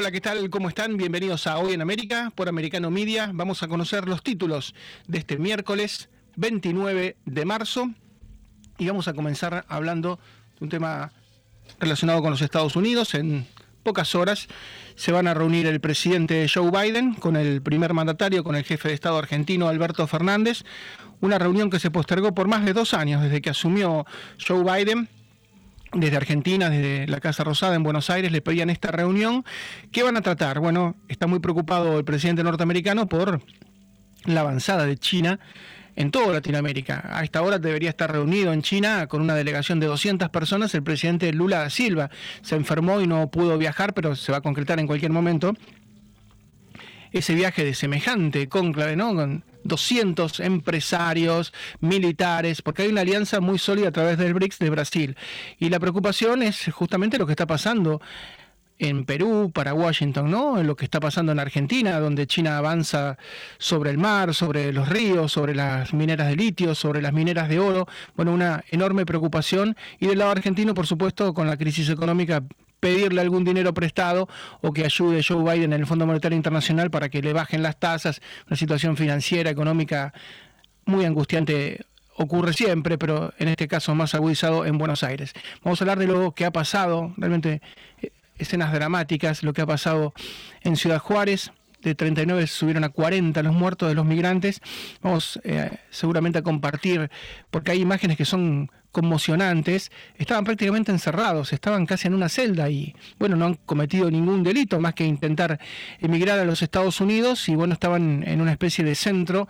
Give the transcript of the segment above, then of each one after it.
Hola, ¿qué tal? ¿Cómo están? Bienvenidos a Hoy en América por Americano Media. Vamos a conocer los títulos de este miércoles 29 de marzo y vamos a comenzar hablando de un tema relacionado con los Estados Unidos. En pocas horas se van a reunir el presidente Joe Biden con el primer mandatario, con el jefe de Estado argentino Alberto Fernández. Una reunión que se postergó por más de dos años desde que asumió Joe Biden desde Argentina, desde la Casa Rosada en Buenos Aires, le pedían esta reunión. ¿Qué van a tratar? Bueno, está muy preocupado el presidente norteamericano por la avanzada de China en toda Latinoamérica. A esta hora debería estar reunido en China con una delegación de 200 personas el presidente Lula Silva. Se enfermó y no pudo viajar, pero se va a concretar en cualquier momento ese viaje de semejante cónclave, ¿no? 200 empresarios, militares, porque hay una alianza muy sólida a través del BRICS de Brasil. Y la preocupación es justamente lo que está pasando en Perú, para Washington, ¿no? En lo que está pasando en Argentina, donde China avanza sobre el mar, sobre los ríos, sobre las mineras de litio, sobre las mineras de oro. Bueno, una enorme preocupación. Y del lado argentino, por supuesto, con la crisis económica pedirle algún dinero prestado o que ayude Joe Biden en el Fondo Monetario Internacional para que le bajen las tasas, una situación financiera, económica muy angustiante ocurre siempre, pero en este caso más agudizado en Buenos Aires. Vamos a hablar de lo que ha pasado, realmente eh, escenas dramáticas, lo que ha pasado en Ciudad Juárez, de 39 subieron a 40 los muertos de los migrantes. Vamos eh, seguramente a compartir, porque hay imágenes que son conmocionantes. Estaban prácticamente encerrados, estaban casi en una celda y, bueno, no han cometido ningún delito más que intentar emigrar a los Estados Unidos y, bueno, estaban en una especie de centro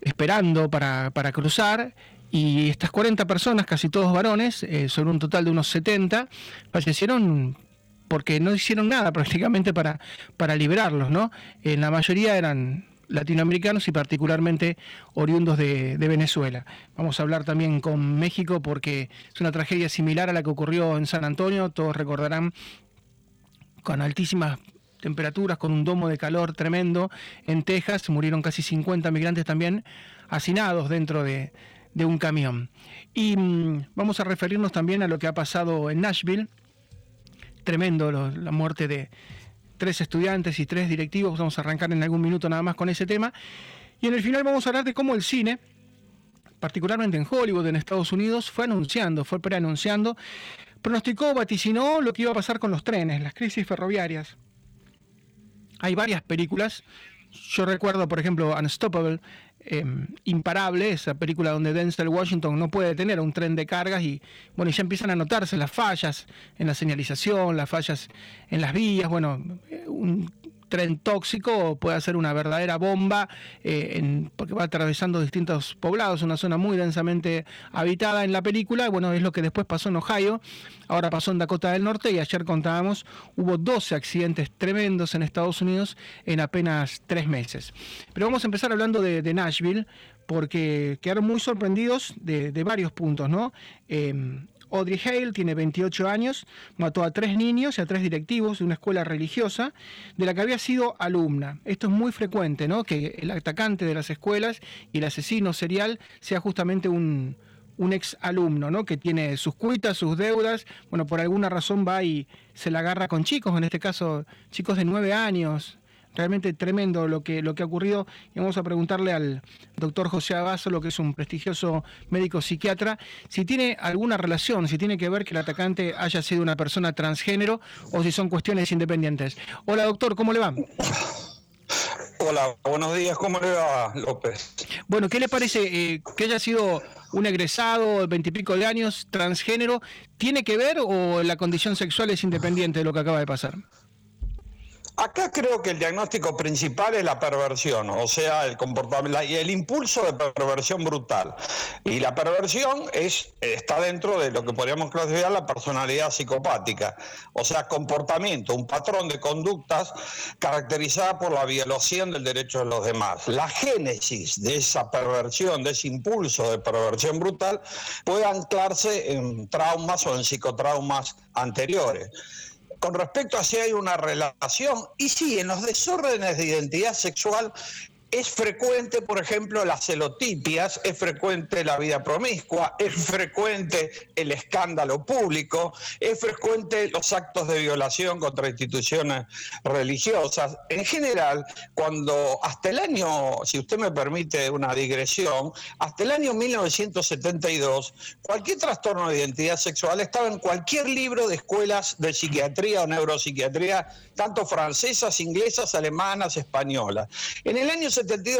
esperando para, para cruzar y estas 40 personas, casi todos varones, eh, sobre un total de unos 70, fallecieron porque no hicieron nada prácticamente para, para liberarlos, ¿no? En la mayoría eran latinoamericanos y particularmente oriundos de, Venezuela. Vamos a hablar también con México porque es una tragedia similar a la que ocurrió en San Antonio, todos recordarán, con altísimas temperaturas, con un domo de calor tremendo. En Texas murieron casi 50 migrantes también hacinados dentro de, de un camión. Y mm, vamos a referirnos también a lo que ha pasado en Nashville, tremendo la muerte de tres estudiantes y tres directivos. Vamos a arrancar en algún minuto nada más con ese tema. Y en el final vamos a hablar de cómo el cine, particularmente en Hollywood, en Estados Unidos, fue anunciando, fue preanunciando, pronosticó, vaticinó lo que iba a pasar con los trenes, las crisis ferroviarias. Hay varias películas. Yo recuerdo, por ejemplo, Unstoppable, Em, imparable, esa película donde Denzel Washington no puede tener un tren de cargas y bueno, ya empiezan a notarse las fallas en la señalización, las fallas en las vías, bueno, un tren tóxico puede ser una verdadera bomba eh, porque va atravesando distintos poblados, una zona muy densamente habitada en la película, bueno, es lo que después pasó en Ohio, ahora pasó en Dakota del Norte y ayer contábamos, hubo 12 accidentes tremendos en Estados Unidos en apenas tres meses. Pero vamos a empezar hablando de, Nashville porque quedaron muy sorprendidos de, varios puntos, ¿no? Em, Audrey Hale tiene 28 años, mató a tres niños y a tres directivos de una escuela religiosa de la que había sido alumna. Esto es muy frecuente, ¿no? Que el atacante de las escuelas y el asesino serial sea justamente un, un ex alumno, ¿no? Que tiene sus cuitas, sus deudas, bueno, por alguna razón va y se la agarra con chicos, en este caso chicos de nueve años, realmente tremendo lo que, lo que ha ocurrido. Y vamos a preguntarle al doctor José Abaso, lo que es un prestigioso médico psiquiatra, si tiene alguna relación, si tiene que ver que el atacante haya sido una persona transgénero o si son cuestiones independientes. Hola doctor, ¿cómo le va? Hola, buenos días, ¿cómo le va López? Bueno, ¿qué le parece eh, que haya sido un egresado de veintipico de años transgénero? ¿Tiene que ver o la condición sexual es independiente de lo que acaba de pasar? Acá creo que el diagnóstico principal es la perversión, o sea, el comportamiento y el impulso de perversión brutal. Y la perversión es, está dentro de lo que podríamos clasificar la personalidad psicopática, o sea, comportamiento, un patrón de conductas caracterizada por la violación del derecho de los demás. La génesis de esa perversión, de ese impulso de perversión brutal, puede anclarse en traumas o en psicotraumas anteriores con respecto a si hay una relación, y sí, en los desórdenes de identidad sexual es frecuente, por ejemplo, las celotipias, es frecuente la vida promiscua, es frecuente el escándalo público, es frecuente los actos de violación contra instituciones religiosas. En general, cuando hasta el año, si usted me permite una digresión, hasta el año 1972, cualquier trastorno de identidad sexual estaba en cualquier libro de escuelas de psiquiatría o neuropsiquiatría, tanto francesas, inglesas, alemanas, españolas. En el año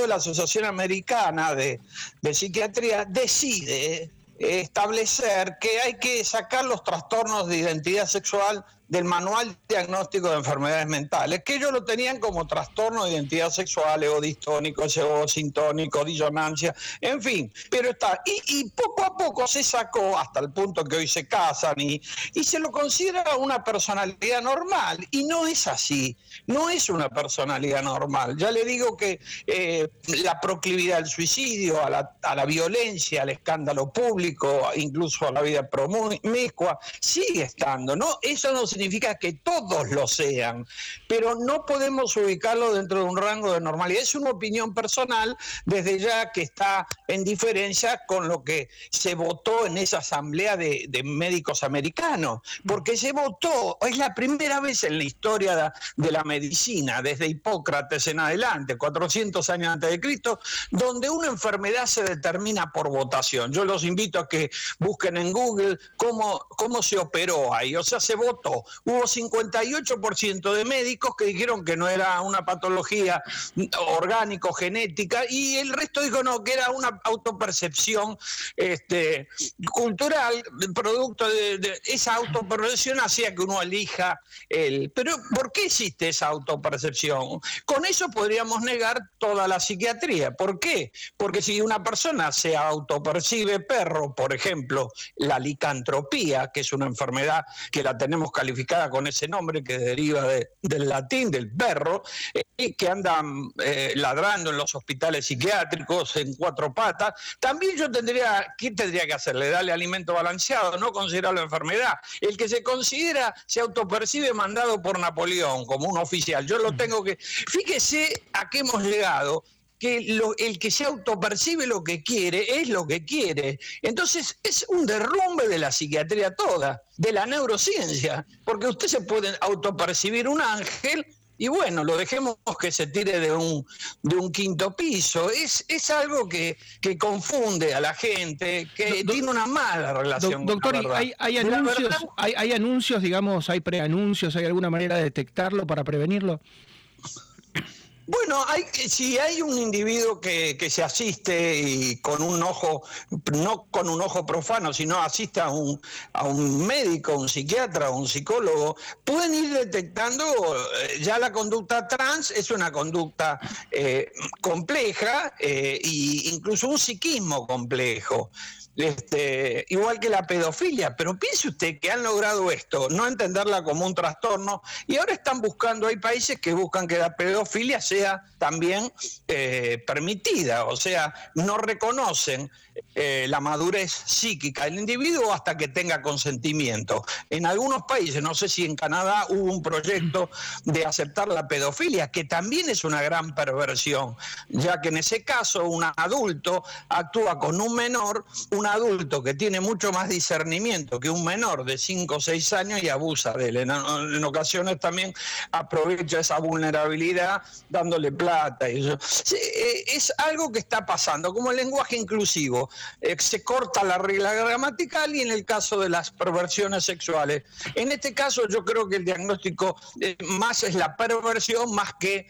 la Asociación Americana de, de Psiquiatría decide establecer que hay que sacar los trastornos de identidad sexual del manual diagnóstico de enfermedades mentales, que ellos lo tenían como trastorno de identidad sexual, ego distónico, ego sintónico, disonancia, en fin, pero está. Y, poco a poco se sacó hasta el punto que hoy se casan y, y se lo considera una personalidad normal, y no es así, no es una personalidad normal. Ya le digo que eh, la proclividad al suicidio, a la, a la violencia, al escándalo público, incluso a la vida promiscua, sigue estando, ¿no? Eso no significa que todos lo sean, pero no podemos ubicarlo dentro de un rango de normalidad. Es una opinión personal, desde ya que está en diferencia con lo que se votó en esa asamblea de, médicos americanos, porque se votó, es la primera vez en la historia de, la medicina, desde Hipócrates en adelante, 400 años antes de Cristo, donde una enfermedad se determina por votación. Yo los invito a que busquen en Google cómo, cómo se operó ahí, o sea, se votó hubo 58% de médicos que dijeron que no era una patología orgánico, genética, y el resto dijo no, que era una autopercepción este, cultural, producto de, esa autopercepción hacía que uno elija el... Pero ¿por qué existe esa autopercepción? Con eso podríamos negar toda la psiquiatría. ¿Por qué? Porque si una persona se autopercibe perro, por ejemplo, la licantropía, que es una enfermedad que la tenemos calificada, con ese nombre que deriva del latín, del perro, eh, que andan eh, ladrando en los hospitales psiquiátricos en cuatro patas, también yo tendría, ¿qué tendría que hacerle? Darle alimento balanceado, no considerarlo enfermedad. El que se considera, se autopercibe mandado por Napoleón como un oficial. Yo lo tengo que... Fíjese a qué hemos llegado que el que se autopercibe lo que quiere es lo que quiere. Entonces es un derrumbe de la psiquiatría toda, de la neurociencia, porque usted se puede autopercibir un ángel y bueno, lo dejemos que se tire de un, de un quinto piso. Es, es algo que, que confunde a la gente, que tiene una mala relación. doctor, ¿hay, hay anuncios, hay, hay anuncios, digamos, hay preanuncios, hay alguna manera de detectarlo para prevenirlo? Bueno, hay, si hay un individuo que, se asiste y con un ojo, no con un ojo profano, sino asiste a un, a un médico, un psiquiatra, un psicólogo, pueden ir detectando eh, ya la conducta trans es una conducta eh, compleja e incluso un psiquismo complejo este, igual que la pedofilia, pero piense usted que han logrado esto, no entenderla como un trastorno, y ahora están buscando, hay países que buscan que la pedofilia sea también eh, permitida, o sea, no reconocen eh, la madurez psíquica del individuo hasta que tenga consentimiento. En algunos países, no sé si en Canadá hubo un proyecto de aceptar la pedofilia, que también es una gran perversión, ya que en ese caso un adulto actúa con un menor, un adulto que tiene mucho más discernimiento que un menor de 5 o 6 años y abusa de él. En, ocasiones también aprovecha esa vulnerabilidad dándole plata. Y eso. Eh, es algo que está pasando, como el lenguaje inclusivo. Eh, se corta la regla gramatical y en el caso de las perversiones sexuales. En este caso yo creo que el diagnóstico eh, más es la perversión más que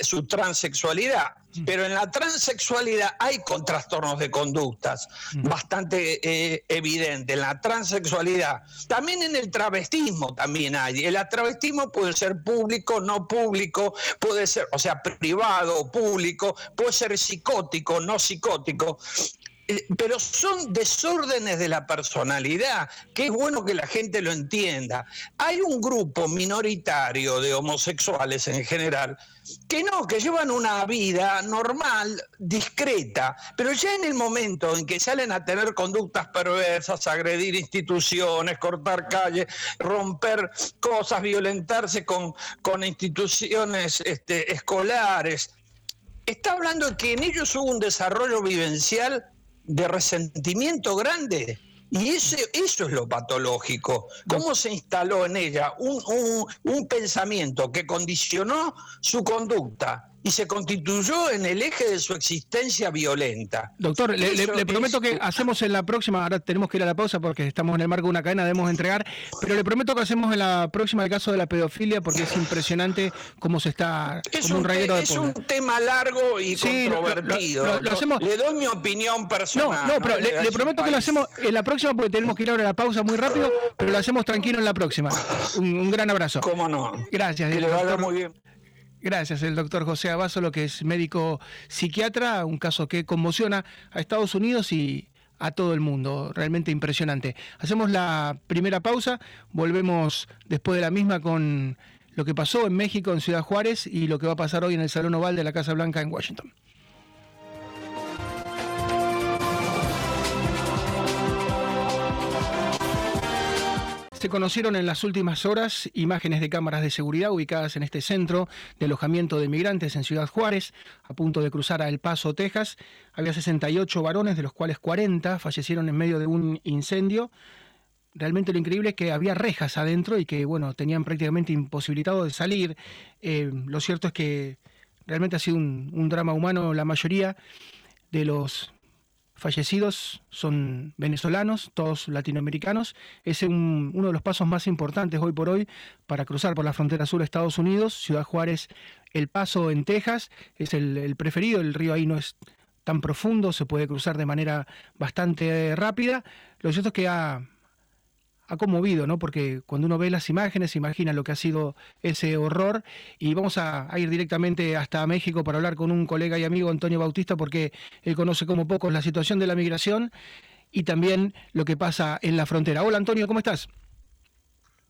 su transexualidad Pero en la transexualidad hay con trastornos de conductas bastante eh, evidentes. En la transexualidad, también en el travestismo también hay. El travestismo puede ser público, no público, puede ser, o sea, privado o público, puede ser psicótico, no psicótico. Eh, pero son desórdenes de la personalidad, que es bueno que la gente lo entienda. Hay un grupo minoritario de homosexuales en general que no, que llevan una vida normal, discreta, pero ya en el momento en que salen a tener conductas perversas, agredir instituciones, cortar calles, romper cosas, violentarse con, con instituciones este, escolares, está hablando de que en ellos hubo un desarrollo vivencial de resentimiento grande. Y eso, eso es lo patológico. ¿Cómo se instaló en ella un, un, un pensamiento que condicionó su conducta y se constituyó en el eje de su existencia violenta. Doctor, le, prometo que hacemos en la próxima, ahora tenemos que ir a la pausa porque estamos en el marco de una cadena, debemos entregar, pero le prometo que hacemos en la próxima el caso de la pedofilia porque es impresionante cómo se está es como un, un Es un tema largo y controvertido. le doy mi opinión personal. No, no, pero le, prometo que lo hacemos en la próxima porque tenemos que ir ahora a la pausa muy rápido, pero lo hacemos tranquilo en la próxima. Un, gran abrazo. ¿Cómo no? Gracias. Que le vaya muy bien. Gracias, el doctor José lo que es médico psiquiatra, un caso que conmociona a Estados Unidos y a todo el mundo, realmente impresionante. Hacemos la primera pausa, volvemos después de la misma con lo que pasó en México, en Ciudad Juárez, y lo que va a pasar hoy en el Salón Oval de la Casa Blanca en Washington. Se conocieron en las últimas horas imágenes de cámaras de seguridad ubicadas en este centro de alojamiento de migrantes en Ciudad Juárez, a punto de cruzar a El Paso, Texas. Había 68 varones, de los cuales 40 fallecieron en medio de un incendio. Realmente lo increíble es que había rejas adentro y que, bueno, tenían prácticamente imposibilitado de salir. Eh, lo cierto es que realmente ha sido un drama humano. La mayoría de los fallecidos son venezolanos, todos latinoamericanos. Es uno de los pasos más importantes hoy por hoy para cruzar por la frontera sur de Estados Unidos. Ciudad Juárez, El Paso en Texas, es el, el preferido. El río ahí no es tan profundo, se puede cruzar de manera bastante rápida. Lo cierto es que ha, ha conmovido, ¿no? Porque cuando uno ve las imágenes, se imagina lo que ha sido ese horror. Y vamos a, ir directamente hasta México para hablar con un colega y amigo, Antonio Bautista, porque él conoce como pocos la situación de la migración y también lo que pasa en la frontera. Hola Antonio, ¿cómo estás?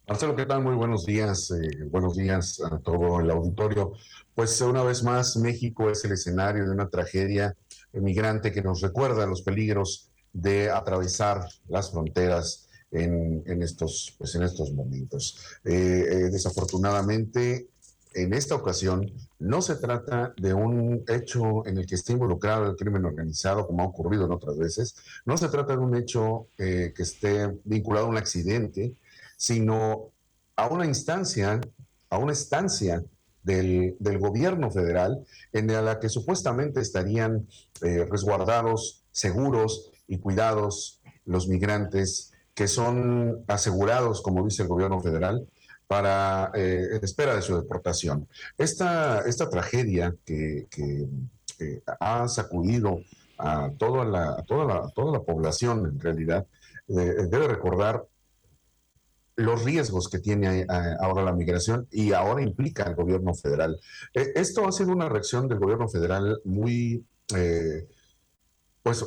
Marcelo, ¿qué tal? Muy buenos días. Eh, buenos días a todo el auditorio. Pues una vez más, México es el escenario de una tragedia migrante que nos recuerda los peligros de atravesar las fronteras en, estos, pues en estos momentos. Eh, eh, desafortunadamente, en esta ocasión no se trata de un hecho en el que esté involucrado el crimen organizado, como ha ocurrido en otras veces, no se trata de un hecho eh, que esté vinculado a un accidente, sino a una instancia, a una estancia del, del gobierno federal en la que supuestamente estarían resguardados, seguros y cuidados los migrantes que son asegurados, como dice el gobierno federal, para eh, espera de su deportación. Esta, esta tragedia que, ha sacudido a toda la, toda la, toda la población en realidad, eh, debe recordar los riesgos que tiene eh, ahora la migración y ahora implica el gobierno federal. esto ha sido una reacción del gobierno federal muy, pues,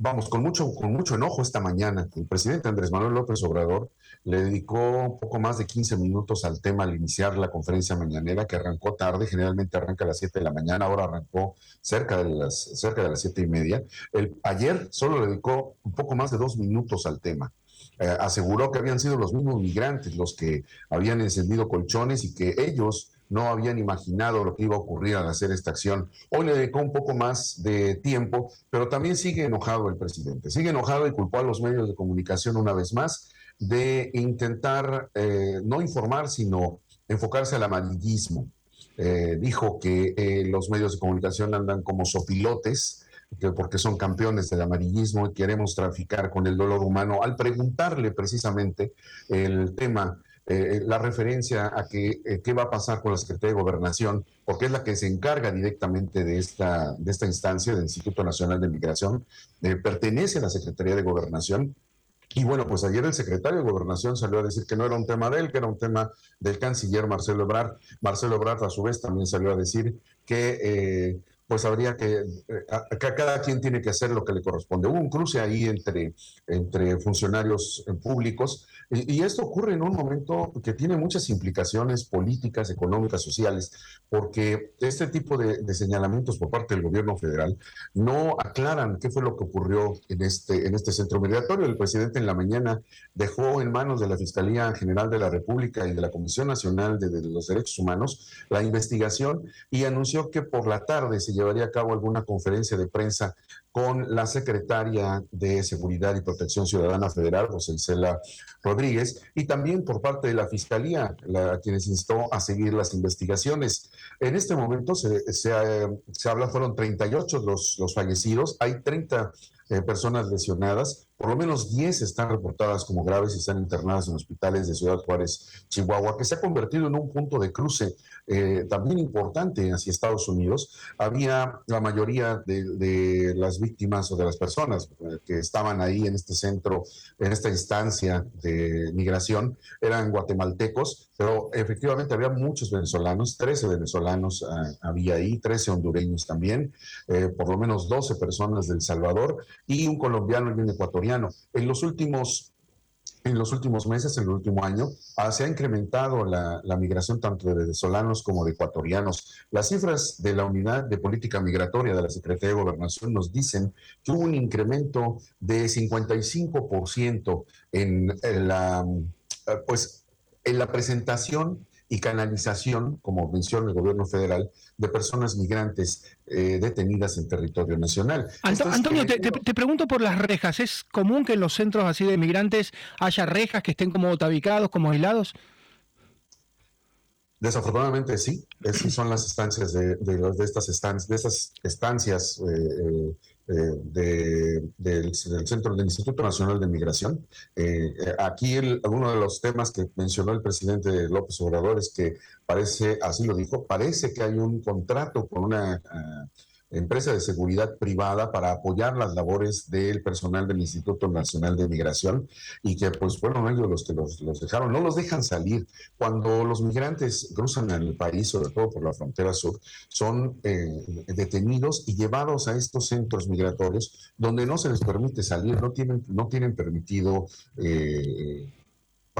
vamos, con mucho, con mucho enojo esta mañana. El presidente Andrés Manuel López Obrador le dedicó un poco más de 15 minutos al tema al iniciar la conferencia mañanera, que arrancó tarde, generalmente arranca a las 7 de la mañana, ahora arrancó cerca de las, cerca de las 7 y media. El, ayer solo le dedicó un poco más de dos minutos al tema. Eh, aseguró que habían sido los mismos migrantes los que habían encendido colchones y que ellos no habían imaginado lo que iba a ocurrir al hacer esta acción. Hoy le dedicó un poco más de tiempo, pero también sigue enojado el presidente. Sigue enojado y culpó a los medios de comunicación una vez más de intentar eh, no informar, sino enfocarse al amarillismo. Eh, dijo que eh, los medios de comunicación andan como sopilotes, porque son campeones del amarillismo y queremos traficar con el dolor humano. Al preguntarle precisamente el tema la referencia a que, qué va a pasar con la Secretaría de Gobernación, porque es la que se encarga directamente de esta, de esta instancia del Instituto Nacional de Migración, pertenece a la Secretaría de Gobernación y bueno, pues ayer el secretario de Gobernación salió a decir que no era un tema de él, que era un tema del canciller Marcelo Ebrard. Marcelo Ebrard, a su vez, también salió a decir que eh, pues habría que, eh, cada quien tiene que hacer lo que le corresponde. Hubo un cruce ahí entre, entre funcionarios eh, públicos y, esto ocurre en un momento que tiene muchas implicaciones políticas, económicas, sociales, porque este tipo de, señalamientos por parte del gobierno federal no aclaran qué fue lo que ocurrió en este, en este centro migratorio. El presidente en la mañana dejó en manos de la Fiscalía General de la República y de la Comisión Nacional de, los Derechos Humanos la investigación y anunció que por la tarde se llevaría a cabo alguna conferencia de prensa con la secretaria de Seguridad y Protección Ciudadana Federal, José Cela Rodríguez, y también por parte de la Fiscalía, la, quienes instó a seguir las investigaciones. En este momento se, se, se habla, fueron 38 los, los fallecidos, hay 30 eh, personas lesionadas, por lo menos 10 están reportadas como graves y están internadas en hospitales de Ciudad Juárez, Chihuahua, que se ha convertido en un punto de cruce eh, también importante hacia Estados Unidos. Había la mayoría de, las víctimas o de las personas eh, que estaban ahí en este centro, en esta instancia de migración, eran guatemaltecos, pero efectivamente había muchos venezolanos, 13 venezolanos ah, había ahí, 13 hondureños también, por lo menos 12 personas del Salvador y un colombiano y un ecuatoriano. En los últimos en los últimos meses, en el último año, ah, se ha incrementado la, migración tanto de venezolanos como de ecuatorianos. Las cifras de la Unidad de Política Migratoria de la Secretaría de Gobernación nos dicen que hubo un incremento de 55% en, en la, pues, en la presentación y canalización, como menciona el gobierno federal, de personas migrantes eh, detenidas en territorio nacional. Antonio, te, pregunto por las rejas. ¿Es común que en los centros así de migrantes haya rejas que estén como tabicados, como aislados? Desafortunadamente sí, esas son las estancias de, de, estas estancias, de esas estancias eh, eh, del, Centro del Instituto Nacional de Migración. Eh, aquí uno de los temas que mencionó el presidente López Obrador es que parece, así lo dijo, parece que hay un contrato con una... Ah, empresa de seguridad privada para apoyar las labores del personal del Instituto Nacional de Migración y que pues fueron ellos los que los, dejaron, no los dejan salir. Cuando los migrantes cruzan el país, sobre todo por la frontera sur, son eh, detenidos y llevados a estos centros migratorios donde no se les permite salir, no tienen, no tienen permitido... Eh,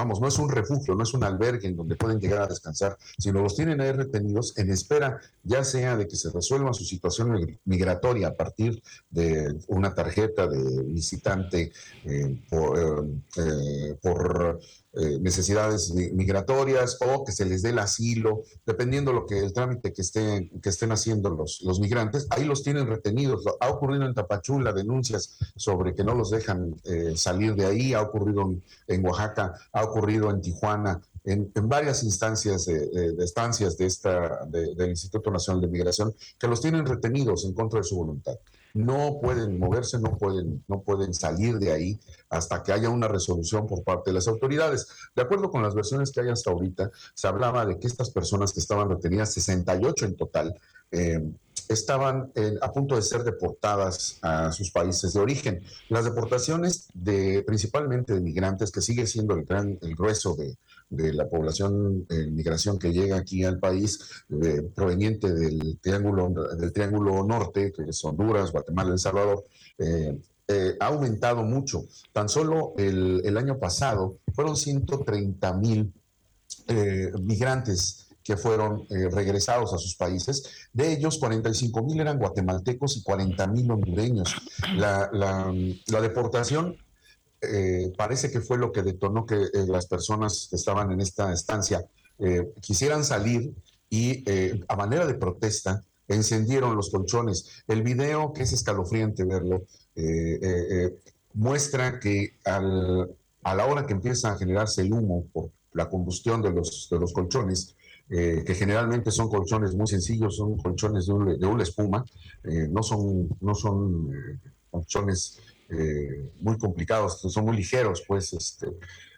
vamos, no es un refugio, no es un albergue en donde pueden llegar a descansar, sino los tienen ahí retenidos en espera, ya sea de que se resuelva su situación migratoria a partir de una tarjeta de visitante eh, por, eh, por eh, necesidades migratorias o que se les dé el asilo, dependiendo lo que el trámite que estén, que estén haciendo los, los migrantes, ahí los tienen retenidos. Ha ocurrido en Tapachula denuncias sobre que no los dejan eh, salir de ahí, ha ocurrido en, Oaxaca, ha ocurrido en Tijuana, en, varias instancias de, estancias de esta, del Instituto Nacional de Migración, que los tienen retenidos en contra de su voluntad no pueden moverse, no pueden, no pueden salir de ahí hasta que haya una resolución por parte de las autoridades. De acuerdo con las versiones que hay hasta ahorita, se hablaba de que estas personas que estaban retenidas, 68 en total, eh, estaban a punto de ser deportadas a sus países de origen. Las deportaciones de principalmente de migrantes, que sigue siendo el gran, el grueso de, de la población en migración que llega aquí al país eh, proveniente del triángulo, del triángulo norte, que es Honduras, Guatemala, El Salvador, eh, eh, ha aumentado mucho. Tan solo el, el año pasado fueron 130 mil migrantes que fueron regresados a sus países. De ellos, 45 mil eran guatemaltecos y 40 mil hondureños. La, la deportación eh, parece que fue lo que detonó que eh, las personas que estaban en esta estancia eh, quisieran salir y a manera de protesta encendieron los colchones. El video, que es escalofriante verlo, muestra que a la hora que empieza a generarse el humo por la combustión de los, de los colchones, que generalmente son colchones muy sencillos, son colchones de, una espuma, no son, no son colchones eh, muy complicados, son muy ligeros, pues, este,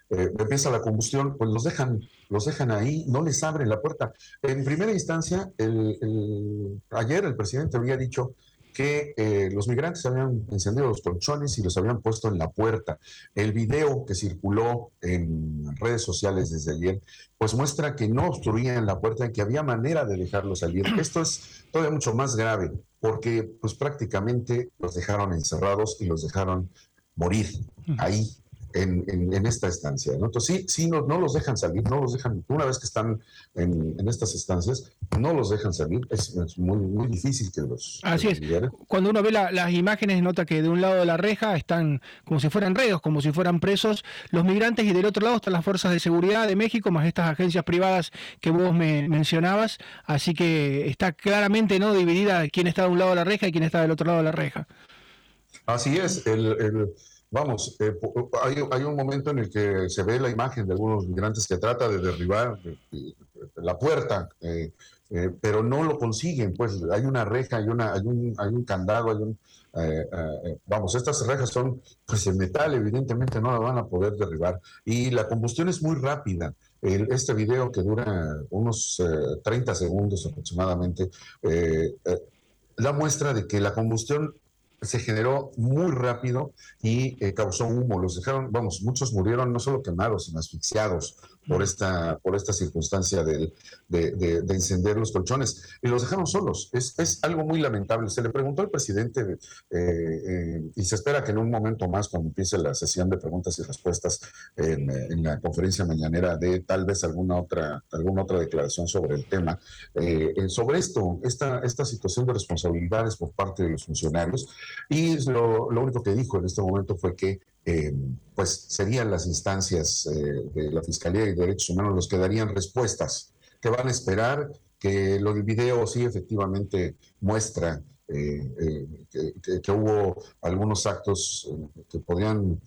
eh, empieza la combustión, pues los dejan, los dejan ahí, no les abren la puerta. En primera instancia, el, ayer el presidente había dicho que eh, los migrantes habían encendido los colchones y los habían puesto en la puerta. El video que circuló en redes sociales desde ayer, pues muestra que no obstruían la puerta y que había manera de dejarlos salir. Esto es todavía mucho más grave, porque pues prácticamente los dejaron encerrados y los dejaron morir ahí en, esta estancia. ¿no? Entonces, sí, sí no, no, los dejan salir, no los dejan, una vez que están en, estas estancias, no los dejan salir. Es, muy, muy difícil que los. Así es. Cuando uno ve las imágenes, nota que de un lado de la reja están como si fueran reos, como si fueran presos los migrantes, y del otro lado están las fuerzas de seguridad de México, más estas agencias privadas que vos me mencionabas. Así que está claramente no dividida quién está de un lado de la reja y quién está del otro lado de la reja. Así es. el Vamos, eh, hay, un momento en el que se ve la imagen de algunos migrantes que trata de derribar la puerta, eh, eh, pero no lo consiguen, pues hay una reja, hay, una, hay, un, hay un candado, hay un... vamos, estas rejas son pues en metal, evidentemente no la van a poder derribar. Y la combustión es muy rápida. este video que dura unos 30 segundos aproximadamente, da muestra de que la combustión se generó muy rápido y eh, causó humo. Los dejaron, vamos, muchos murieron no solo quemados, sino asfixiados por esta, por esta circunstancia de, de, encender los colchones. Y los dejaron solos. Es, es, algo muy lamentable. Se le preguntó al presidente eh, eh, y se espera que en un momento más, cuando empiece la sesión de preguntas y respuestas en, en la conferencia mañanera, de tal vez alguna otra, alguna otra declaración sobre el tema. sobre esto, esta, esta situación de responsabilidades por parte de los funcionarios, y lo, único que dijo en este momento fue que eh, pues serían las instancias eh, de la Fiscalía y Derechos Humanos los que darían respuestas, que van a esperar que lo del video sí efectivamente muestra eh, que, hubo algunos actos que podrían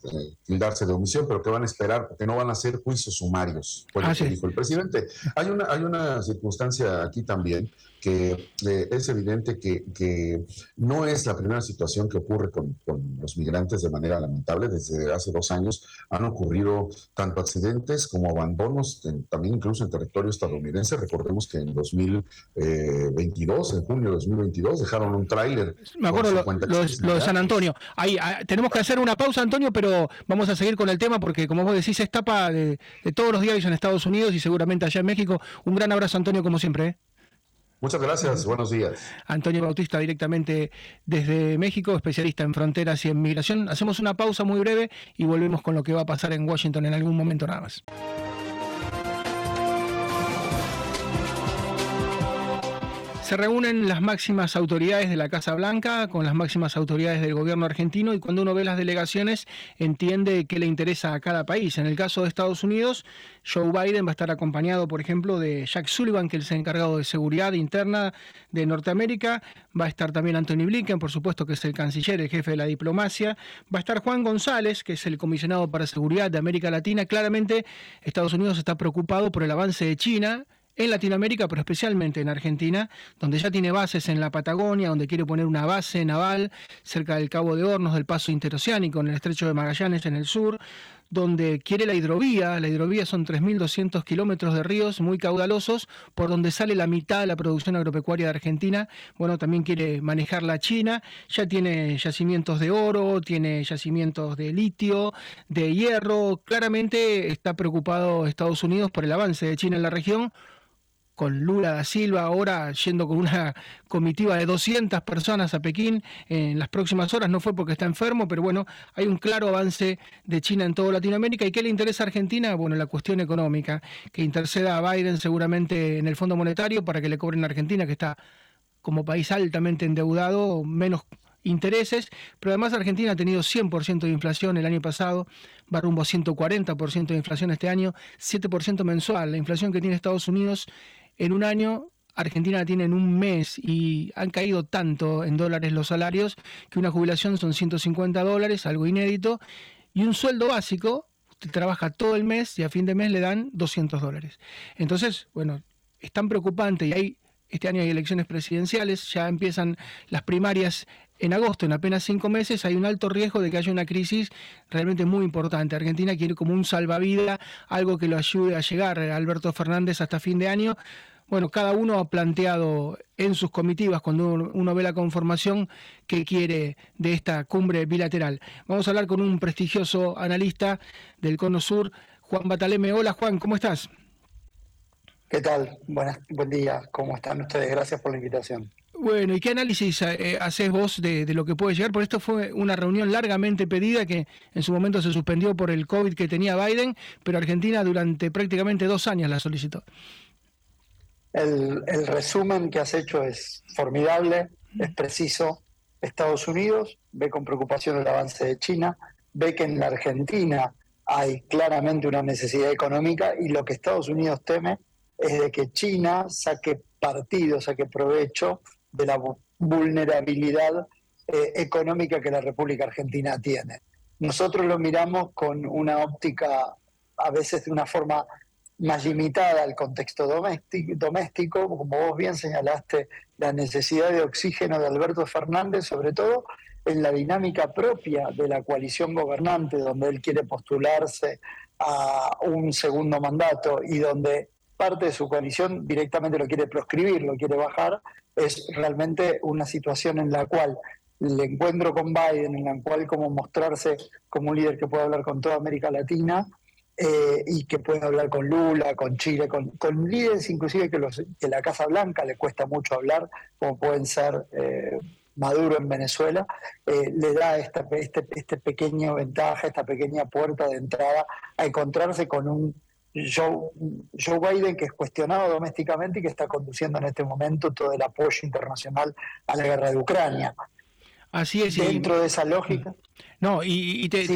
tildarse de omisión, pero que van a esperar porque no van a ser juicios sumarios, fue lo que dijo el presidente. Hay una, hay una circunstancia aquí también que eh, es evidente que, no es la primera situación que ocurre con, los migrantes de manera lamentable. Desde hace dos años han ocurrido tanto accidentes como abandonos, también incluso en territorio estadounidense. Recordemos que en 2022, en junio de 2022, dejaron un tráiler. Me acuerdo lo, de San Antonio. Ahí, ah, tenemos que hacer una pausa, Antonio, pero vamos a seguir con el tema porque, como vos decís, es tapa de, de todos los diarios en Estados Unidos y seguramente allá en México. Un gran abrazo, Antonio, como siempre. ¿eh? Muchas gracias, buenos días. Antonio Bautista, directamente desde México, especialista en fronteras y en migración. Hacemos una pausa muy breve y volvemos con lo que va a pasar en Washington en algún momento nada más. Se reúnen las máximas autoridades de la Casa Blanca con las máximas autoridades del gobierno argentino y cuando uno ve las delegaciones entiende qué le interesa a cada país. En el caso de Estados Unidos, Joe Biden va a estar acompañado, por ejemplo, de Jack Sullivan, que es el encargado de seguridad interna de Norteamérica. Va a estar también Anthony Blinken, por supuesto, que es el canciller, el jefe de la diplomacia. Va a estar Juan González, que es el comisionado para seguridad de América Latina. Claramente, Estados Unidos está preocupado por el avance de China en Latinoamérica, pero especialmente en Argentina, donde ya tiene bases en la Patagonia, donde quiere poner una base naval cerca del Cabo de Hornos, del Paso Interoceánico, en el Estrecho de Magallanes, en el sur, donde quiere la hidrovía. La hidrovía son 3.200 kilómetros de ríos muy caudalosos, por donde sale la mitad de la producción agropecuaria de Argentina. Bueno, también quiere manejar la China. Ya tiene yacimientos de oro, tiene yacimientos de litio, de hierro. Claramente está preocupado Estados Unidos por el avance de China en la región con Lula da Silva ahora yendo con una comitiva de 200 personas a Pekín en las próximas horas. No fue porque está enfermo, pero bueno, hay un claro avance de China en toda Latinoamérica. ¿Y qué le interesa a Argentina? Bueno, la cuestión económica, que interceda a Biden seguramente en el Fondo Monetario para que le cobren a Argentina, que está como país altamente endeudado, menos intereses, pero además Argentina ha tenido 100% de inflación el año pasado, va rumbo a 140% de inflación este año, 7% mensual. La inflación que tiene Estados Unidos en un año Argentina tiene en un mes y han caído tanto en dólares los salarios que una jubilación son 150 dólares, algo inédito, y un sueldo básico, usted trabaja todo el mes y a fin de mes le dan 200 dólares. Entonces, bueno, es tan preocupante y hay, este año hay elecciones presidenciales, ya empiezan las primarias en agosto, en apenas cinco meses, hay un alto riesgo de que haya una crisis realmente muy importante. Argentina quiere como un salvavidas, algo que lo ayude a llegar Alberto Fernández hasta fin de año. Bueno, cada uno ha planteado en sus comitivas, cuando uno ve la conformación, qué quiere de esta cumbre bilateral. Vamos a hablar con un prestigioso analista del Cono Sur, Juan Bataleme. Hola Juan, ¿cómo estás? ¿Qué tal? Buenas, buen día, ¿cómo están ustedes? Gracias por la invitación. Bueno, ¿y qué análisis eh, haces vos de, lo que puede llegar? Por esto fue una reunión largamente pedida que en su momento se suspendió por el COVID que tenía Biden, pero Argentina durante prácticamente dos años la solicitó. El, el resumen que has hecho es formidable, es preciso. Estados Unidos ve con preocupación el avance de China, ve que en la Argentina hay claramente una necesidad económica y lo que Estados Unidos teme es de que China saque partido, saque provecho de la vulnerabilidad eh, económica que la República Argentina tiene. Nosotros lo miramos con una óptica, a veces de una forma más limitada al contexto doméstico, como vos bien señalaste, la necesidad de oxígeno de Alberto Fernández, sobre todo en la dinámica propia de la coalición gobernante, donde él quiere postularse a un segundo mandato y donde parte de su coalición directamente lo quiere proscribir, lo quiere bajar, es realmente una situación en la cual el encuentro con Biden, en la cual como mostrarse como un líder que puede hablar con toda América Latina eh, y que puede hablar con Lula, con Chile, con, líderes inclusive que, los, que la Casa Blanca le cuesta mucho hablar, como pueden ser eh, Maduro en Venezuela, eh, le da esta, este, este pequeño ventaja, esta pequeña puerta de entrada a encontrarse con un Joe, Joe Biden, que es cuestionado domésticamente y que está conduciendo en este momento todo el apoyo internacional a la guerra de Ucrania. Así es. Dentro de esa lógica. No, y, te,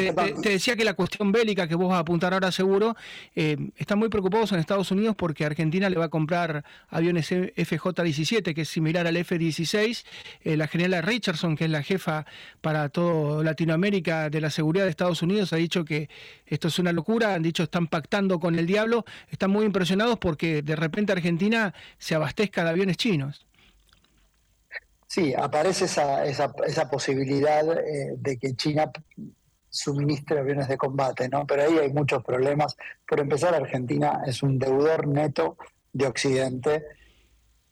decía que la cuestión bélica que vos vas a apuntar ahora seguro, eh, están muy preocupados en Estados Unidos porque Argentina le va a comprar aviones FJ-17, que es similar al F-16. Eh, la general Richardson, que es la jefa para todo Latinoamérica de la seguridad de Estados Unidos, ha dicho que esto es una locura, han dicho están pactando con el diablo, están muy impresionados porque de repente Argentina se abastezca de aviones chinos. Sí, aparece esa, esa, esa posibilidad eh, de que China suministre aviones de combate, ¿no? Pero ahí hay muchos problemas. Por empezar, Argentina es un deudor neto de Occidente,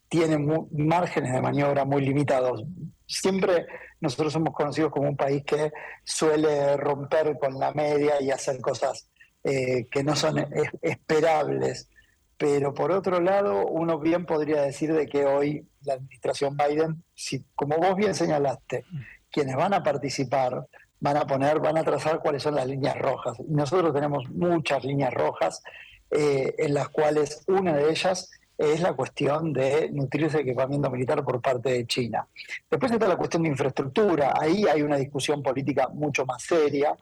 tiene márgenes de maniobra muy limitados. Siempre nosotros somos conocidos como un país que suele romper con la media y hacer cosas eh, que no son esperables. Pero por otro lado, uno bien podría decir de que hoy la administración Biden, si, como vos bien señalaste, quienes van a participar van a poner, van a trazar cuáles son las líneas rojas. nosotros tenemos muchas líneas rojas, eh, en las cuales una de ellas es la cuestión de nutrirse de equipamiento militar por parte de China. Después está la cuestión de infraestructura, ahí hay una discusión política mucho más seria.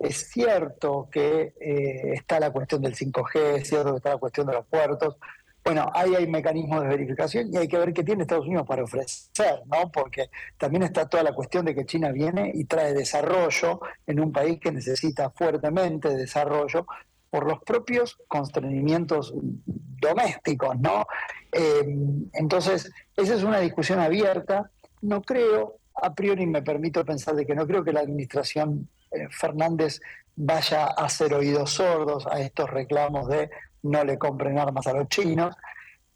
Es cierto que eh, está la cuestión del 5G, es cierto que está la cuestión de los puertos, bueno, ahí hay mecanismos de verificación y hay que ver qué tiene Estados Unidos para ofrecer, ¿no? Porque también está toda la cuestión de que China viene y trae desarrollo en un país que necesita fuertemente desarrollo por los propios constreñimientos domésticos, ¿no? Eh, entonces, esa es una discusión abierta. No creo, a priori me permito pensar de que no creo que la administración Fernández vaya a hacer oídos sordos a estos reclamos de no le compren armas a los chinos.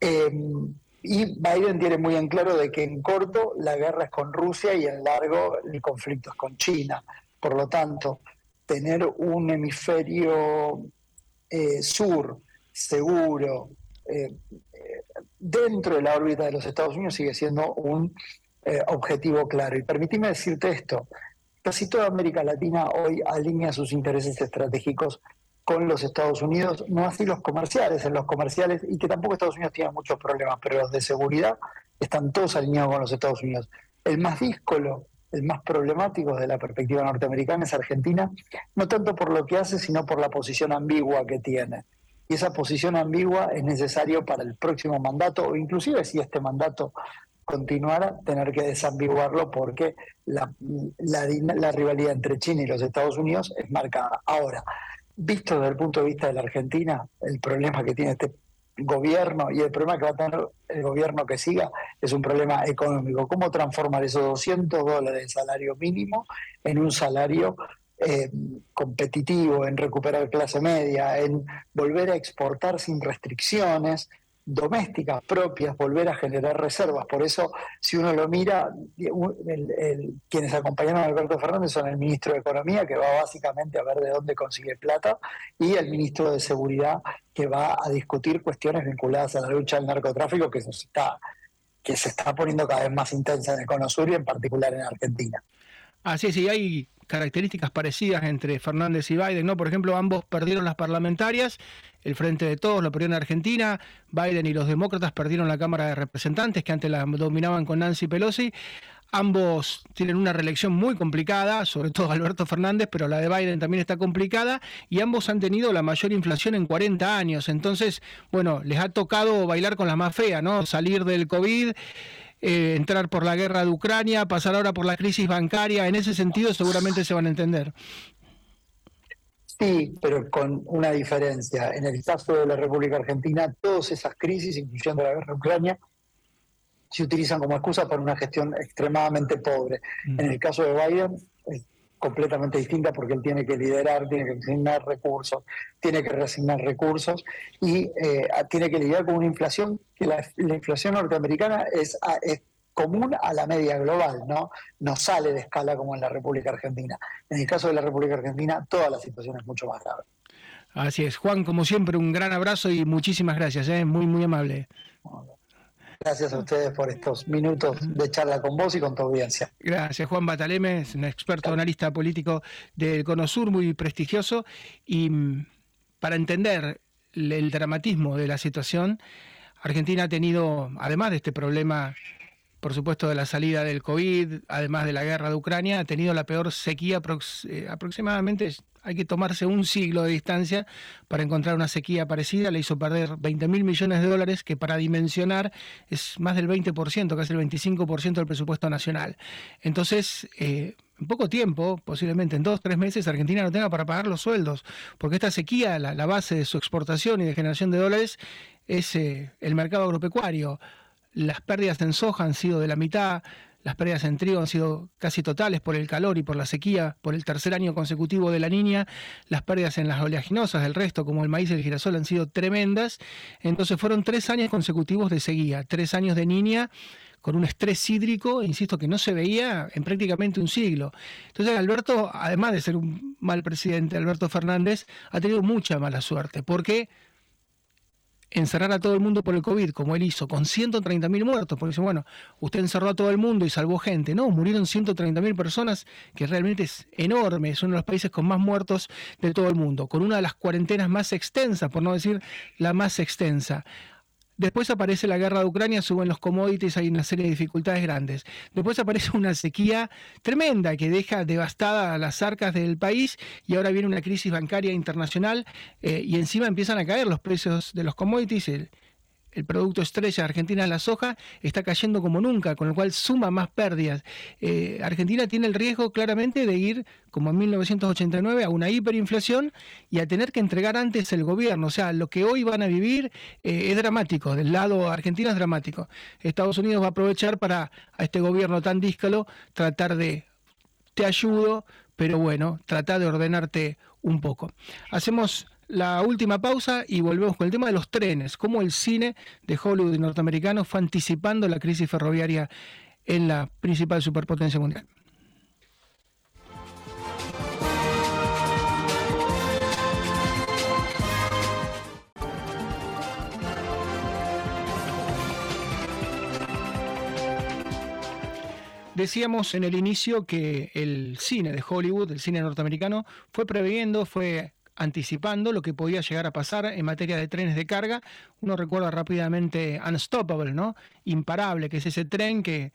Em, y Biden tiene muy en claro de que en corto la guerra es con Rusia y en largo el conflicto es con China. Por lo tanto, tener un hemisferio eh, sur seguro eh, dentro de la órbita de los Estados Unidos sigue siendo un eh, objetivo claro. Y permíteme decirte esto, casi toda América Latina hoy alinea sus intereses estratégicos con los Estados Unidos, no así los comerciales, en los comerciales, y que tampoco Estados Unidos tiene muchos problemas, pero los de seguridad están todos alineados con los Estados Unidos. El más díscolo, el más problemático desde la perspectiva norteamericana es Argentina, no tanto por lo que hace, sino por la posición ambigua que tiene. Y esa posición ambigua es necesario para el próximo mandato, o inclusive si este mandato continuara, tener que desambiguarlo porque la, la rivalidad entre China y los Estados Unidos es marcada. Ahora, visto desde el punto de vista de la Argentina, el problema que tiene este gobierno y el problema que va a tener el gobierno que siga es un problema económico. ¿Cómo transformar esos 200 dólares de salario mínimo en un salario eh, competitivo, en recuperar clase media, en volver a exportar sin restricciones? Domésticas propias, volver a generar reservas. Por eso, si uno lo mira, quienes acompañaron a Alberto Fernández son el ministro de Economía, que va básicamente a ver de dónde consigue plata, y el ministro de Seguridad, que va a discutir cuestiones vinculadas a la lucha al narcotráfico, que se está, que se está poniendo cada vez más intensa en el Cono Sur y en particular en Argentina. Así es, y hay características parecidas entre Fernández y Biden, ¿no? Por ejemplo, ambos perdieron las parlamentarias, el Frente de Todos lo perdió en Argentina, Biden y los demócratas perdieron la Cámara de Representantes, que antes la dominaban con Nancy Pelosi. Ambos tienen una reelección muy complicada, sobre todo Alberto Fernández, pero la de Biden también está complicada, y ambos han tenido la mayor inflación en 40 años. Entonces, bueno, les ha tocado bailar con la más fea, ¿no? Salir del COVID eh, entrar por la guerra de Ucrania, pasar ahora por la crisis bancaria, en ese sentido seguramente se van a entender. Sí, pero con una diferencia. En el caso de la República Argentina, todas esas crisis, incluyendo la guerra de Ucrania, se utilizan como excusa para una gestión extremadamente pobre. Mm. En el caso de Biden, completamente distinta porque él tiene que liderar, tiene que asignar recursos, tiene que reasignar recursos y eh, tiene que lidiar con una inflación que la, inflación norteamericana es, es común a la media global, ¿no? No sale de escala como en la República Argentina. En el caso de la República Argentina, toda la situación es mucho más grave. Así es. Juan, como siempre, un gran abrazo y muchísimas gracias. ¿eh? Muy, muy amable. Gracias a ustedes por estos minutos de charla con vos y con tu audiencia. Gracias, Juan Bataleme, es un experto analista político del Cono Sur, muy prestigioso. Y mm, para entender el dramatismo de la situación, Argentina ha tenido, además de este problema por supuesto, de la salida del COVID, además de la guerra de Ucrania, ha tenido la peor sequía eh, aproximadamente, hay que tomarse un siglo de distancia para encontrar una sequía parecida, le hizo perder 20 mil millones de dólares, que para dimensionar es más del 20%, casi el 25% del presupuesto nacional. Entonces, eh, en poco tiempo, posiblemente en dos, tres meses, Argentina no tenga para pagar los sueldos, porque esta sequía, la, base de su exportación y de generación de dólares, es eh, el mercado agropecuario las pérdidas en soja han sido de la mitad, las pérdidas en trigo han sido casi totales por el calor y por la sequía, por el tercer año consecutivo de la niña, las pérdidas en las oleaginosas del resto, como el maíz y el girasol, han sido tremendas. Entonces fueron tres años consecutivos de sequía, tres años de niña con un estrés hídrico, insisto, que no se veía en prácticamente un siglo. Entonces Alberto, además de ser un mal presidente, Alberto Fernández, ha tenido mucha mala suerte, porque encerrar a todo el mundo por el COVID, como él hizo, con 130.000 muertos, porque dice, bueno, usted encerró a todo el mundo y salvó gente. No, murieron 130.000 personas, que realmente es enorme, es uno de los países con más muertos de todo el mundo, con una de las cuarentenas más extensas, por no decir la más extensa. Después aparece la guerra de Ucrania, suben los commodities, hay una serie de dificultades grandes. Después aparece una sequía tremenda que deja devastada las arcas del país y ahora viene una crisis bancaria internacional eh, y encima empiezan a caer los precios de los commodities. El producto estrella Argentina, la soja, está cayendo como nunca, con lo cual suma más pérdidas. Eh, Argentina tiene el riesgo claramente de ir, como en 1989, a una hiperinflación y a tener que entregar antes el gobierno. O sea, lo que hoy van a vivir eh, es dramático, del lado argentino es dramático. Estados Unidos va a aprovechar para a este gobierno tan díscalo tratar de, te ayudo, pero bueno, tratar de ordenarte un poco. Hacemos la última pausa y volvemos con el tema de los trenes, cómo el cine de Hollywood norteamericano fue anticipando la crisis ferroviaria en la principal superpotencia mundial. Decíamos en el inicio que el cine de Hollywood, el cine norteamericano, fue previendo, fue anticipando lo que podía llegar a pasar en materia de trenes de carga. Uno recuerda rápidamente Unstoppable, ¿no? Imparable, que es ese tren que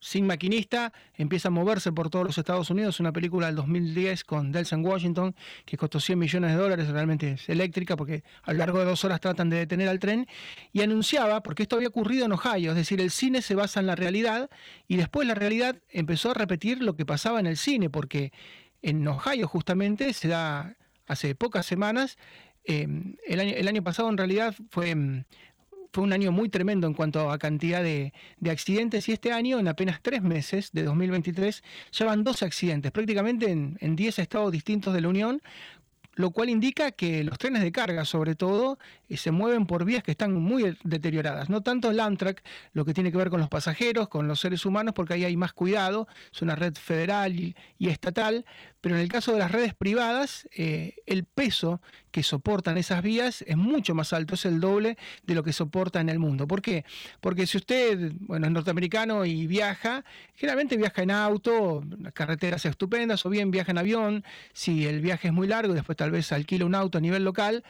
sin maquinista empieza a moverse por todos los Estados Unidos. Una película del 2010 con Delson Washington que costó 100 millones de dólares, realmente es eléctrica porque a lo largo de dos horas tratan de detener al tren. Y anunciaba, porque esto había ocurrido en Ohio, es decir, el cine se basa en la realidad y después la realidad empezó a repetir lo que pasaba en el cine, porque en Ohio justamente se da hace pocas semanas. Em, el, año, el, año, pasado en realidad fue em, fue un año muy tremendo en cuanto a cantidad de, accidentes y este año, en apenas tres meses de 2023, ya van dos accidentes, prácticamente en, en 10 estados distintos de la Unión, lo cual indica que los trenes de carga, sobre todo, eh, se mueven por vías que están muy deterioradas. No tanto el Amtrak, lo que tiene que ver con los pasajeros, con los seres humanos, porque ahí hay más cuidado, es una red federal y, estatal, pero en el caso de las redes privadas, eh, el peso que soportan esas vías es mucho más alto, es el doble de lo que soporta en el mundo. ¿Por qué? Porque si usted, bueno, es norteamericano y viaja, generalmente viaja en auto, carreteras estupendas, o bien viaja en avión, si el viaje es muy largo y después tal vez alquila un auto a nivel local,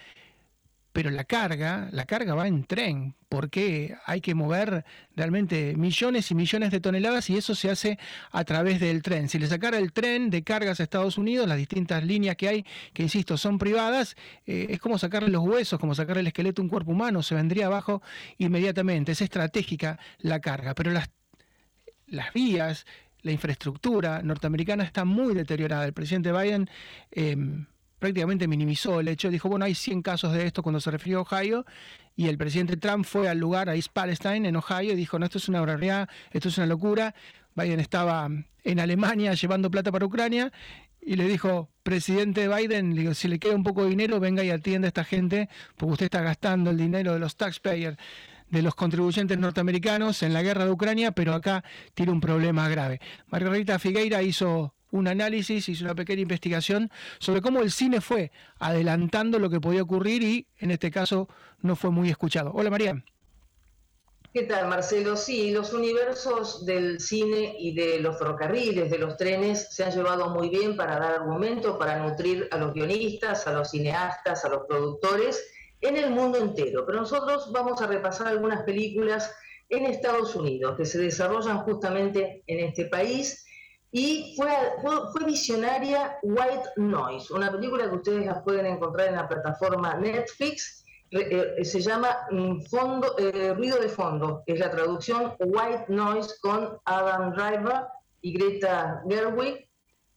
pero la carga, la carga va en tren, porque hay que mover realmente millones y millones de toneladas y eso se hace a través del tren. Si le sacara el tren de cargas a Estados Unidos, las distintas líneas que hay, que insisto, son privadas, eh, es como sacarle los huesos, como sacarle el esqueleto a un cuerpo humano, se vendría abajo inmediatamente. Es estratégica la carga, pero las, las vías, la infraestructura norteamericana está muy deteriorada. El presidente Biden... Em, prácticamente minimizó el hecho, dijo, bueno, hay 100 casos de esto cuando se refirió a Ohio, y el presidente Trump fue al lugar, a East Palestine, en Ohio, y dijo, no, esto es una barbaridad, esto es una locura. Biden estaba en Alemania llevando plata para Ucrania, y le dijo, presidente Biden, si le queda un poco de dinero, venga y atienda a esta gente, porque usted está gastando el dinero de los taxpayers de los contribuyentes norteamericanos en la guerra de Ucrania, pero acá tiene un problema grave. Margarita Figueira hizo un análisis, hizo una pequeña investigación sobre cómo el cine fue adelantando lo que podía ocurrir y en este caso no fue muy escuchado. Hola María. ¿Qué tal, Marcelo? Sí, los universos del cine y de los ferrocarriles, de los trenes, se han llevado muy bien para dar argumento, para nutrir a los guionistas, a los cineastas, a los productores en el mundo entero. Pero nosotros vamos a repasar algunas películas en Estados Unidos que se desarrollan justamente en este país y fue, fue, visionaria White Noise, una película que ustedes la pueden encontrar en la plataforma Netflix. Eh, se llama mm, fondo, eh, Ruido de Fondo, es la traducción White Noise con Adam Driver y Greta Gerwig.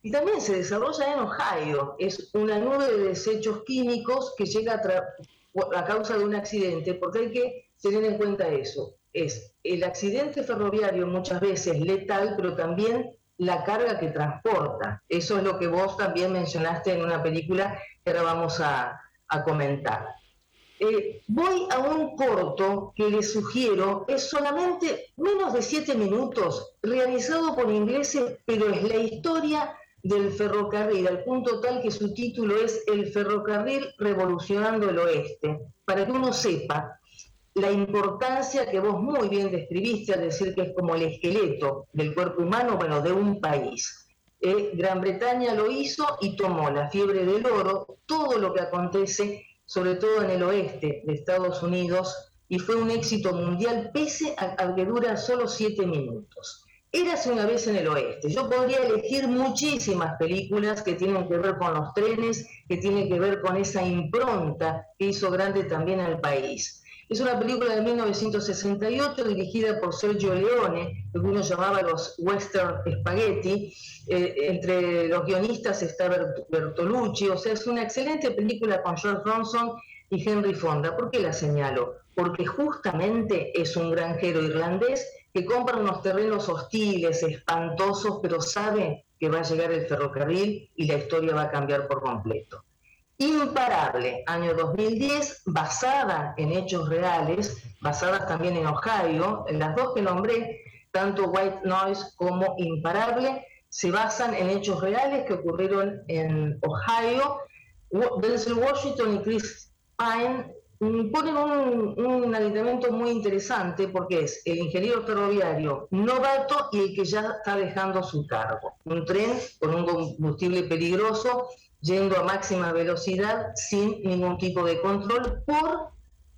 Y también se desarrolla en Ohio. Es una nube de desechos químicos que llega a, a causa de un accidente, porque hay que tener en cuenta eso. Es el accidente ferroviario muchas veces letal, pero también la carga que transporta. Eso es lo que vos también mencionaste en una película que ahora vamos a, comentar. Eh, voy a un corto que les sugiero, es solamente menos de siete minutos, realizado por ingleses, pero es la historia del ferrocarril, al punto tal que su título es El ferrocarril revolucionando el oeste, para que uno sepa la importancia que vos muy bien describiste al decir que es como el esqueleto del cuerpo humano, bueno, de un país. Eh, Gran Bretaña lo hizo y tomó la fiebre del oro, todo lo que acontece, sobre todo en el oeste de Estados Unidos, y fue un éxito mundial pese a, que dura solo siete minutos. Érase una vez en el oeste. Yo podría elegir muchísimas películas que tienen que ver con los trenes, que tienen que ver con esa impronta que hizo grande también al país. Es una película de 1968 dirigida por Sergio Leone, que uno llamaba los western spaghetti. Eh, entre los guionistas está Bertolucci, o sea, es una excelente película con George Bronson y Henry Fonda. ¿Por qué la señalo? Porque justamente es un granjero irlandés que compra unos terrenos hostiles, espantosos, pero sabe que va a llegar el ferrocarril y la historia va a cambiar por completo. Imparable, año 2010, basada en hechos reales, basadas también en Ohio, en las dos que nombré, tanto White Noise como Imparable, se basan en hechos reales que ocurrieron en Ohio. Denzel Washington y Chris Pine ponen un, un muy interesante porque es el ingeniero ferroviario novato y el que ya está dejando su cargo. Un tren con un combustible peligroso yendo a máxima velocidad sin ningún tipo de control por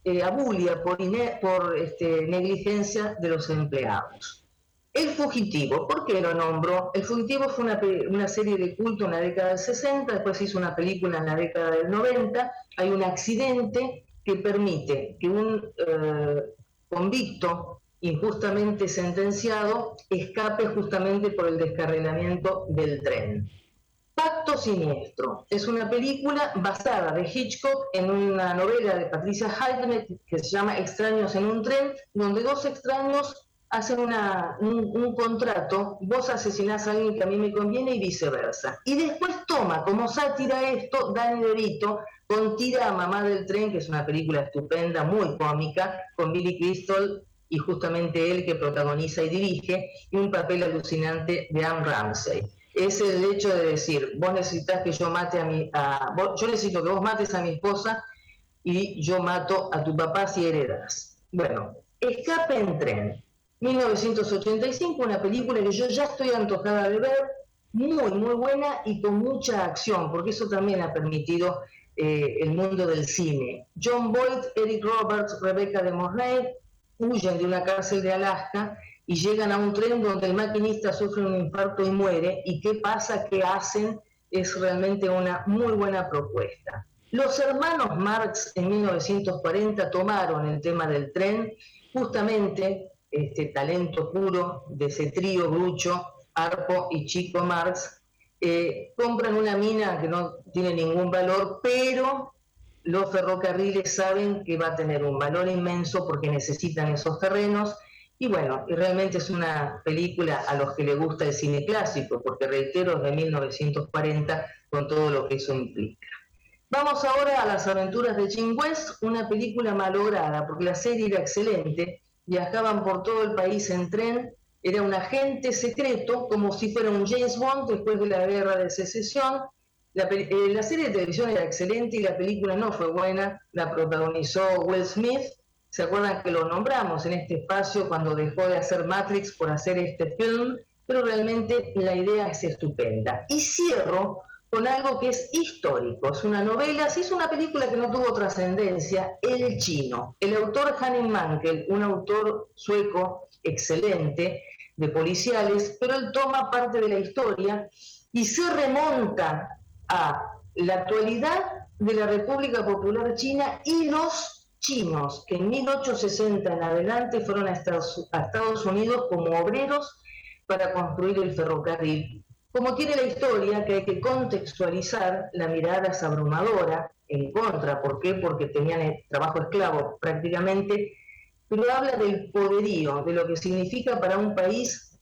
eh, abulia, por, por este, negligencia de los empleados. El fugitivo, ¿por qué lo nombro? El fugitivo fue una, serie de culto en la década del 60, después hizo una película en la década del 90, hay un accidente que permite que un eh, convicto injustamente sentenciado escape justamente por el descarrilamiento del tren. Pacto Siniestro. Es una película basada de Hitchcock en una novela de Patricia Highsmith que se llama Extraños en un tren, donde dos extraños hacen un, contrato, vos asesinás a alguien que a mí me conviene y viceversa. Y después toma como sátira esto Danny DeVito con Tira a Mamá del Tren, que es una película estupenda, muy cómica, con Billy Crystal y justamente él que protagoniza y dirige, y un papel alucinante de Anne Ramsey es el hecho de decir, vos necesitas que yo mate a mi, yo necesito que vos mates a mi esposa y yo mato a tu papá si heredas. Bueno, Escape en tren, 1985, una película que yo ya estoy antojada de ver, muy, muy buena y con mucha acción, porque eso también ha permitido eh, el mundo del cine. John Boyd, Eric Roberts, Rebecca de Mornay huyen de una cárcel de Alaska y llegan a un tren donde el maquinista sufre un infarto y muere. ¿Y qué pasa? ¿Qué hacen? Es realmente una muy buena propuesta. Los hermanos Marx en 1940 tomaron el tema del tren, justamente este talento puro de ese trío Grucho, Arpo y Chico Marx, eh, compran una mina que no tiene ningún valor, pero los ferrocarriles saben que va a tener un valor inmenso porque necesitan esos terrenos y bueno, y realmente es una película a los que le gusta el cine clásico, porque reitero, es de 1940 con todo lo que eso implica. Vamos ahora a las aventuras de Jim West, una película malograda, porque la serie era excelente, viajaban por todo el país en tren, era un agente secreto, como si fuera un James Bond después de la guerra de secesión. La, eh, la serie de televisión era excelente y la película no fue buena, la protagonizó Will Smith, ¿Se acuerdan que lo nombramos en este espacio cuando dejó de hacer Matrix por hacer este film? Pero realmente la idea es estupenda. Y cierro con algo que es histórico. Es una novela, si es una película que no tuvo trascendencia, El Chino. El autor Hanning Mankel, un autor sueco excelente de policiales, pero él toma parte de la historia y se remonta a la actualidad de la República Popular China y los chinos que en 1860 en adelante fueron a Estados, Unidos como obreros para construir el ferrocarril. Como tiene la historia que hay que contextualizar, la mirada es abrumadora, en contra, ¿por qué? Porque tenían trabajo esclavo prácticamente, pero habla del poderío, de lo que significa para un país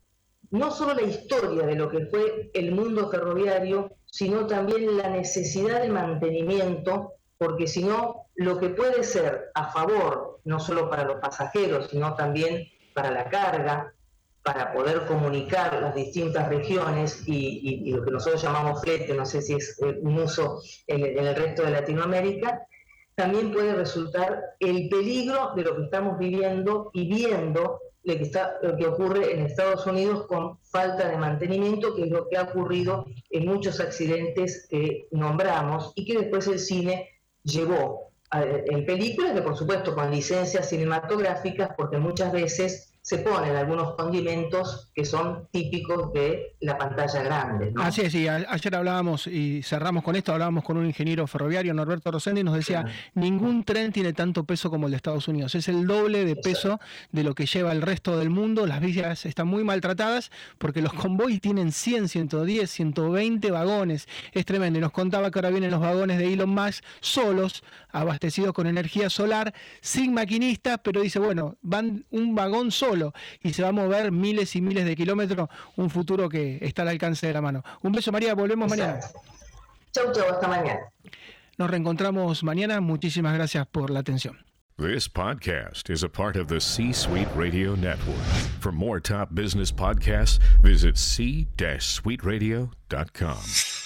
no solo la historia de lo que fue el mundo ferroviario, sino también la necesidad de mantenimiento porque si no, lo que puede ser a favor, no solo para los pasajeros, sino también para la carga, para poder comunicar las distintas regiones y, lo que nosotros llamamos flete, no sé si es eh, un uso en, el resto de Latinoamérica, también puede resultar el peligro de lo que estamos viviendo y viendo lo que, está, lo que ocurre en Estados Unidos con falta de mantenimiento, que es lo que ha ocurrido en muchos accidentes que nombramos y que después el cine llevó en películas, que por supuesto con licencias cinematográficas, porque muchas veces se ponen algunos condimentos que son típicos de la pantalla grande. Así es, sí. ayer hablábamos y cerramos con esto, hablábamos con un ingeniero ferroviario, Norberto Rosendi, y nos decía, ningún tren tiene tanto peso como el de Estados Unidos, es el doble de peso de lo que lleva el resto del mundo, las vías están muy maltratadas porque los convoys tienen 100, 110, 120 vagones, es tremendo, y nos contaba que ahora vienen los vagones de Elon Musk solos, abastecidos con energía solar, sin maquinistas, pero dice, bueno, van un vagón solo, y se va a mover miles y miles de kilómetros, un futuro que está al alcance de la mano. Un beso María, volvemos mañana. Chau, chau, hasta mañana. Nos reencontramos mañana, muchísimas gracias por la atención. This podcast is a part of the C-Suite Radio Network. For more top business podcasts, visit c-suiteradio.com.